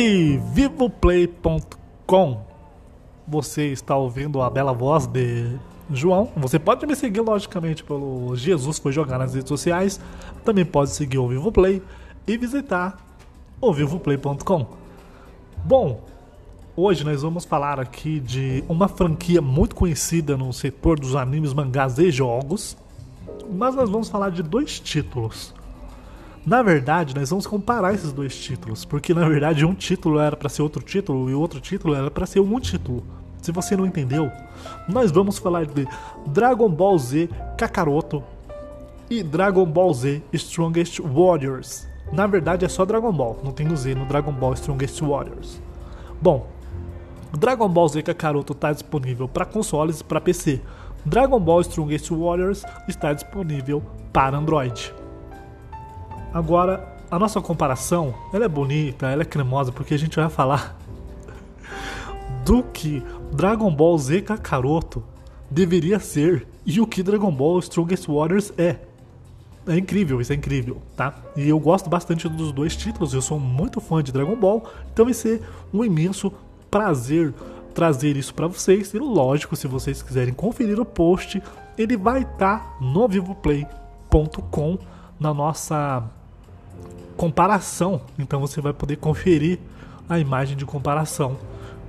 E vivoplay.com Você está ouvindo a bela voz de João. Você pode me seguir, logicamente, pelo Jesus Foi Jogar nas redes sociais. Também pode seguir o Vivo Play e visitar o vivoplay.com. Bom, hoje nós vamos falar aqui de uma franquia muito conhecida no setor dos animes, mangás e jogos. Mas nós vamos falar de dois títulos. Na verdade, nós vamos comparar esses dois títulos, porque na verdade um título era para ser outro título e outro título era para ser um título. Se você não entendeu, nós vamos falar de Dragon Ball Z Kakaroto e Dragon Ball Z Strongest Warriors. Na verdade é só Dragon Ball, não tem o Z no Dragon Ball Strongest Warriors. Bom, Dragon Ball Z Kakaroto está disponível para consoles e para PC. Dragon Ball Strongest Warriors está disponível para Android. Agora, a nossa comparação, ela é bonita, ela é cremosa, porque a gente vai falar do que Dragon Ball Z Kakaroto deveria ser e o que Dragon Ball Strongest Warriors é. É incrível, isso é incrível, tá? E eu gosto bastante dos dois títulos, eu sou muito fã de Dragon Ball, então vai ser um imenso prazer trazer isso para vocês. E lógico, se vocês quiserem conferir o post, ele vai estar tá no vivoplay.com na nossa comparação. Então você vai poder conferir a imagem de comparação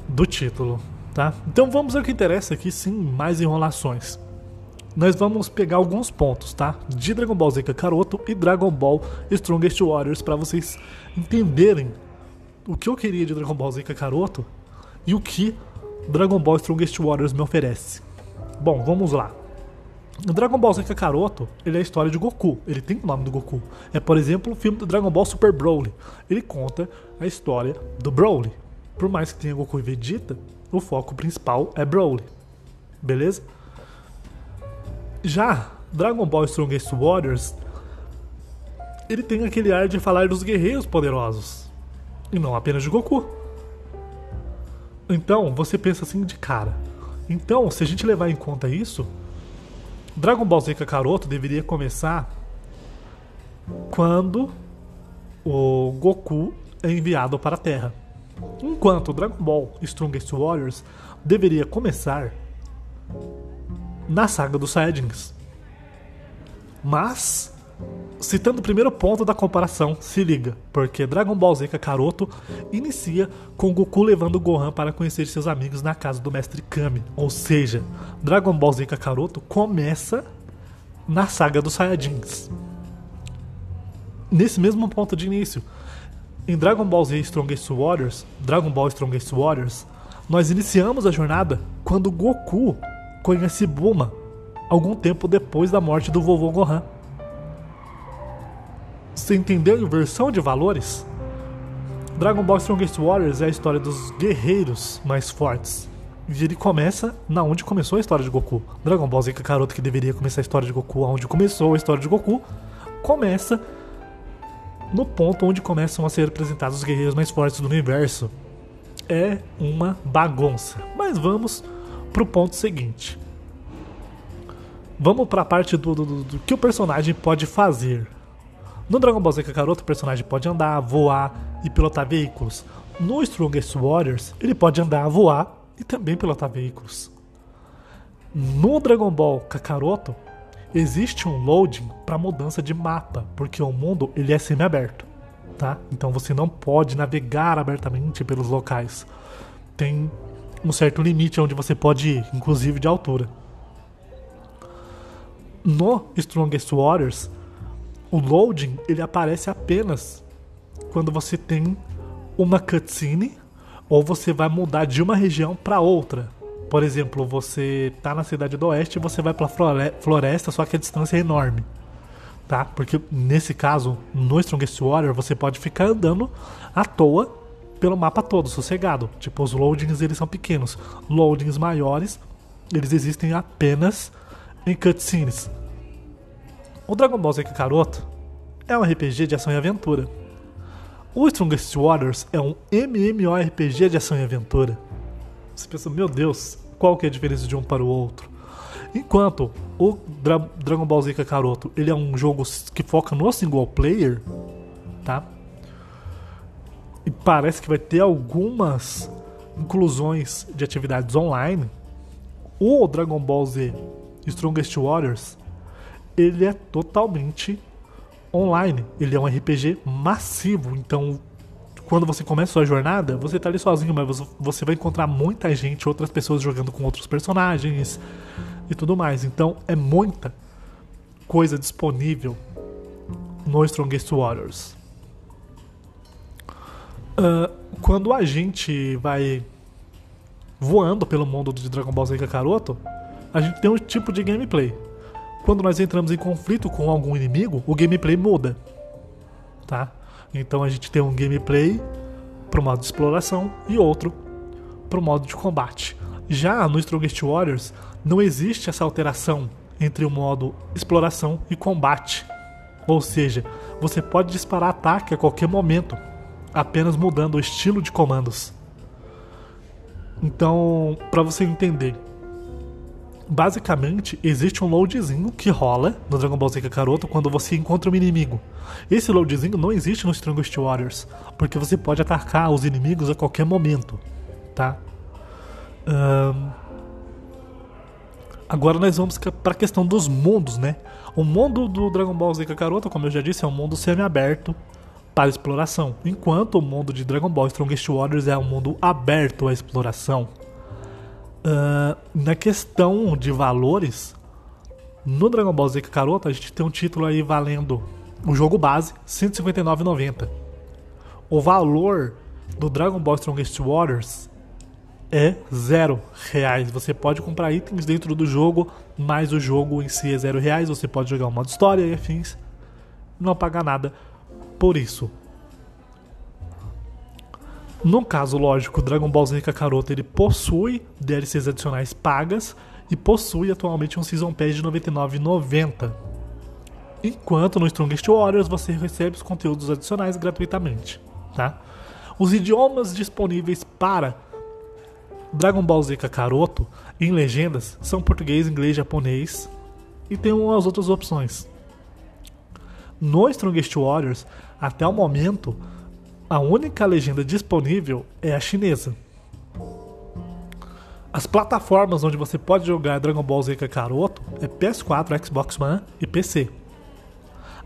do título, tá? Então vamos ao que interessa aqui, sem mais enrolações. Nós vamos pegar alguns pontos, tá? De Dragon Ball Z Kakaroto e Dragon Ball Strongest Warriors para vocês entenderem o que eu queria de Dragon Ball Z Kakaroto e o que Dragon Ball Strongest Warriors me oferece. Bom, vamos lá. O Dragon Ball Z Kakaroto, ele é a história de Goku. Ele tem o nome do Goku. É, por exemplo, o filme do Dragon Ball Super Broly. Ele conta a história do Broly. Por mais que tenha Goku e Vegeta, o foco principal é Broly. Beleza? Já Dragon Ball Strongest Warriors, ele tem aquele ar de falar dos guerreiros poderosos. E não apenas de Goku. Então, você pensa assim de cara. Então, se a gente levar em conta isso, Dragon Ball Z Kakaroto deveria começar quando o Goku é enviado para a Terra. Enquanto Dragon Ball Strongest Warriors deveria começar na saga dos Saiyajins. Mas Citando o primeiro ponto da comparação, se liga, porque Dragon Ball Z Kakaroto inicia com Goku levando Gohan para conhecer seus amigos na casa do Mestre Kami. Ou seja, Dragon Ball Z Kakaroto começa na saga dos Saiyajins. Nesse mesmo ponto de início, em Dragon Ball Z Strongest Warriors, Dragon Ball Strongest Warriors, nós iniciamos a jornada quando Goku conhece Bulma, algum tempo depois da morte do vovô Gohan. Você entendeu a inversão de valores? Dragon Ball Strongest Warriors é a história dos guerreiros mais fortes. E ele começa na onde começou a história de Goku. Dragon Ball Z Kakaroto, que deveria começar a história de Goku onde começou a história de Goku, começa no ponto onde começam a ser apresentados os guerreiros mais fortes do universo. É uma bagunça. Mas vamos pro ponto seguinte. Vamos para a parte do, do, do, que o personagem pode fazer. No Dragon Ball Z Kakaroto, o personagem pode andar, voar e pilotar veículos. No Strongest Warriors, ele pode andar, voar e também pilotar veículos. No Dragon Ball Kakaroto, existe um loading para mudança de mapa, porque o mundo ele é semi-aberto, tá? Então você não pode navegar abertamente pelos locais. Tem um certo limite onde você pode ir, inclusive de altura. No Strongest Warriors, o loading ele aparece apenas quando você tem uma cutscene ou você vai mudar de uma região para outra. Por exemplo, você tá na cidade do oeste e você vai para floresta, só que a distância é enorme. Tá? Porque nesse caso, no Strongest Warrior, você pode ficar andando à toa pelo mapa todo, sossegado. Tipo, os loadings eles são pequenos. Loadings maiores, eles existem apenas em cutscenes. O Dragon Ball Z Kakaroto é um RPG de ação e aventura. O Strongest Warriors é um MMORPG de ação e aventura. Você pensa, meu Deus, qual que é a diferença de um para o outro? Enquanto o Dra Dragon Ball Z Kakaroto ele é um jogo que foca no single player, tá? E parece que vai ter algumas inclusões de atividades online. O Dragon Ball Z Strongest Warriors ele é totalmente online. Ele é um RPG massivo, então quando você começa a sua jornada, você tá ali sozinho, mas você vai encontrar muita gente, outras pessoas jogando com outros personagens e tudo mais. Então é muita coisa disponível no Strongest Warriors. Uh, quando a gente vai voando pelo mundo de Dragon Ball Z Kakaroto, a gente tem um tipo de gameplay. Quando nós entramos em conflito com algum inimigo, o gameplay muda. Tá? Então a gente tem um gameplay para o modo de exploração e outro para o modo de combate. Já no Strongest Warriors não existe essa alteração entre o modo exploração e combate. Ou seja, você pode disparar ataque a qualquer momento, apenas mudando o estilo de comandos. Então, para você entender, basicamente existe um loadzinho que rola no Dragon Ball Z Kakaroto quando você encontra um inimigo. Esse loadzinho não existe no Strongest Warriors, porque você pode atacar os inimigos a qualquer momento, tá? Um... Agora nós vamos para a questão dos mundos, né? O mundo do Dragon Ball Z Kakaroto, como eu já disse, é um mundo semi-aberto para exploração, enquanto o mundo de Dragon Ball Strongest Warriors é um mundo aberto à exploração. Uh, na questão de valores, no Dragon Ball Z Kakaroto a gente tem um título aí valendo o jogo base, R$ 159,90. O valor do Dragon Ball Strongest Warriors é zero reais. Você pode comprar itens dentro do jogo, mas o jogo em si é zero reais. Você pode jogar o modo história e afins, não pagar nada por isso. No caso, lógico, Dragon Ball Z Kakaroto ele possui DLCs adicionais pagas e possui atualmente um Season Pass de R$ 99,90. Enquanto no Strongest Warriors você recebe os conteúdos adicionais gratuitamente, tá? Os idiomas disponíveis para Dragon Ball Z Kakaroto em legendas são português, inglês, japonês e tem umas outras opções. No Strongest Warriors, até o momento, a única legenda disponível é a chinesa. As plataformas onde você pode jogar Dragon Ball Z Kakaroto é PS4, Xbox One e PC.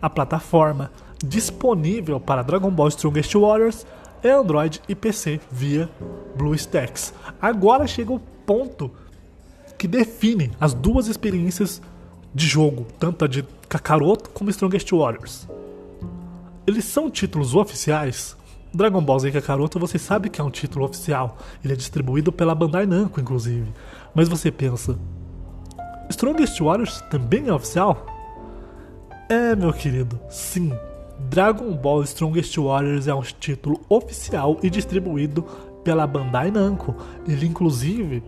A plataforma disponível para Dragon Ball Strongest Warriors é Android e PC via BlueStacks. Agora chega o ponto que define as duas experiências de jogo, tanto a de Kakaroto como Strongest Warriors. Eles são títulos oficiais Dragon Ball Z Kakaroto você sabe que é um título oficial. Ele é distribuído pela Bandai Namco, inclusive. Mas você pensa, Strongest Warriors também é oficial? É, meu querido, sim. Dragon Ball Strongest Warriors é um título oficial e distribuído pela Bandai Namco. Ele, inclusive,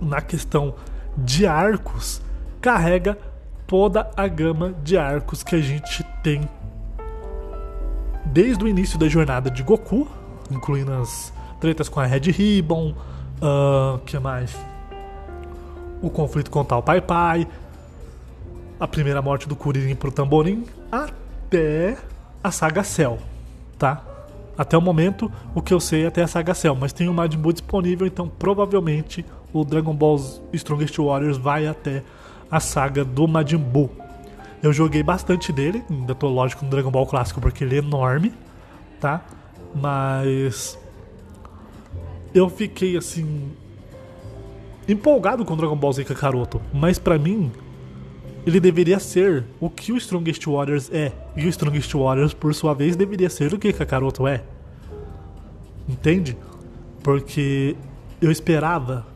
na questão de arcos, carrega toda a gama de arcos que a gente tem desde o início da jornada de Goku, incluindo as tretas com a Red Ribbon, uh, que mais? O conflito com o tal Pai Pai, a primeira morte do Kuririn pro Tamborim, até a saga Cell, tá? Até o momento, o que eu sei é até a saga Cell, mas tem o Majin Buu disponível, então provavelmente o Dragon Ball Strongest Warriors vai até a saga do Majin Buu. Eu joguei bastante dele, ainda tô lógico no Dragon Ball clássico porque ele é enorme, tá? Mas eu fiquei assim empolgado com Dragon Ball Z Kakaroto, mas para mim ele deveria ser o que o Strongest Warriors é, e o Strongest Warriors por sua vez deveria ser o que Kakaroto é. Entende? Porque eu esperava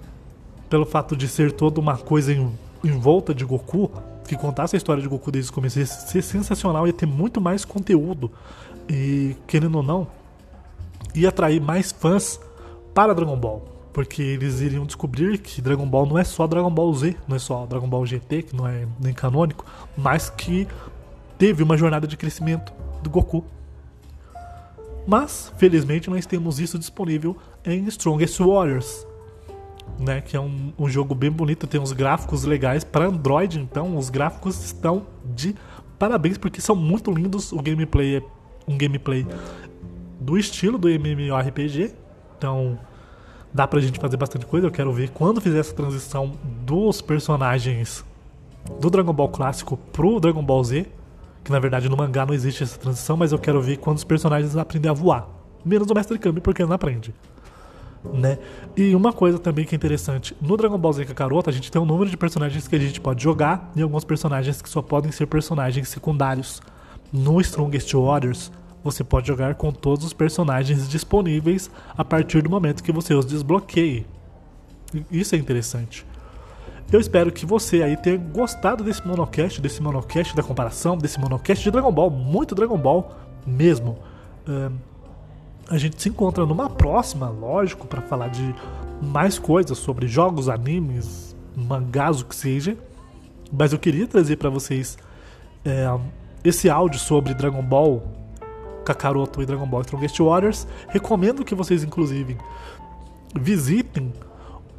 pelo fato de ser toda uma coisa em, em volta de Goku, que contasse a história de Goku desde o começo ia ser sensacional, ia ter muito mais conteúdo. E, querendo ou não, ia atrair mais fãs para Dragon Ball. Porque eles iriam descobrir que Dragon Ball não é só Dragon Ball Z, não é só Dragon Ball GT, que não é nem canônico, mas que teve uma jornada de crescimento do Goku. Mas, felizmente, nós temos isso disponível em Strongest Warriors, né? Que é um, um jogo bem bonito, tem uns gráficos legais para Android, então os gráficos estão de parabéns porque são muito lindos. O gameplay é um gameplay do estilo do MMORPG. Então, dá pra gente fazer bastante coisa. Eu quero ver quando fizer essa transição dos personagens do Dragon Ball clássico pro Dragon Ball Z. Que na verdade no mangá não existe essa transição, mas eu quero ver quando os personagens aprendem a voar. Menos o Mestre Kami, porque ele não aprende. Né? E uma coisa também que é interessante, no Dragon Ball Z Kakaroto a gente tem um número de personagens que a gente pode jogar e alguns personagens que só podem ser personagens secundários. No Strongest Warriors, você pode jogar com todos os personagens disponíveis a partir do momento que você os desbloqueie. Isso é interessante. Eu espero que você aí tenha gostado desse monocast, desse monocast da comparação, desse monocast de Dragon Ball, muito Dragon Ball mesmo. A gente se encontra numa próxima, lógico, para falar de mais coisas sobre jogos, animes, mangás, o que seja. Mas eu queria trazer para vocês é, esse áudio sobre Dragon Ball Kakaroto e Dragon Ball Strongest Warriors. Recomendo que vocês, inclusive, visitem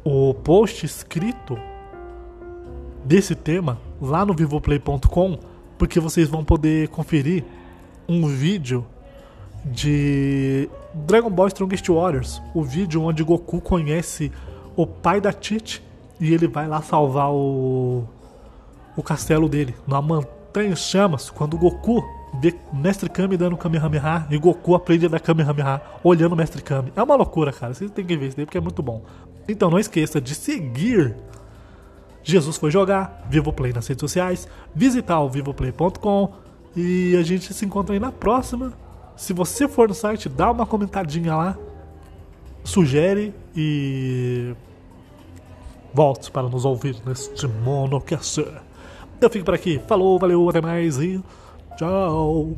o post escrito desse tema lá no vivoplay.com, porque vocês vão poder conferir um vídeo de Dragon Ball Strongest Warriors, o vídeo onde Goku conhece o pai da Tite e ele vai lá salvar o o castelo dele, na montanha chamas, quando Goku vê Mestre Kami dando Kamehameha e Goku aprende a dar Kamehameha olhando Mestre Kami. É uma loucura, cara. Vocês têm que ver isso daí porque é muito bom. Então não esqueça de seguir Jesus foi jogar, Vivoplay nas redes sociais, visitar o vivoplay.com e a gente se encontra aí na próxima. Se você for no site, dá uma comentadinha lá, sugere e volte para nos ouvir neste monocast. Eu fico por aqui. Falou, valeu, até mais e tchau.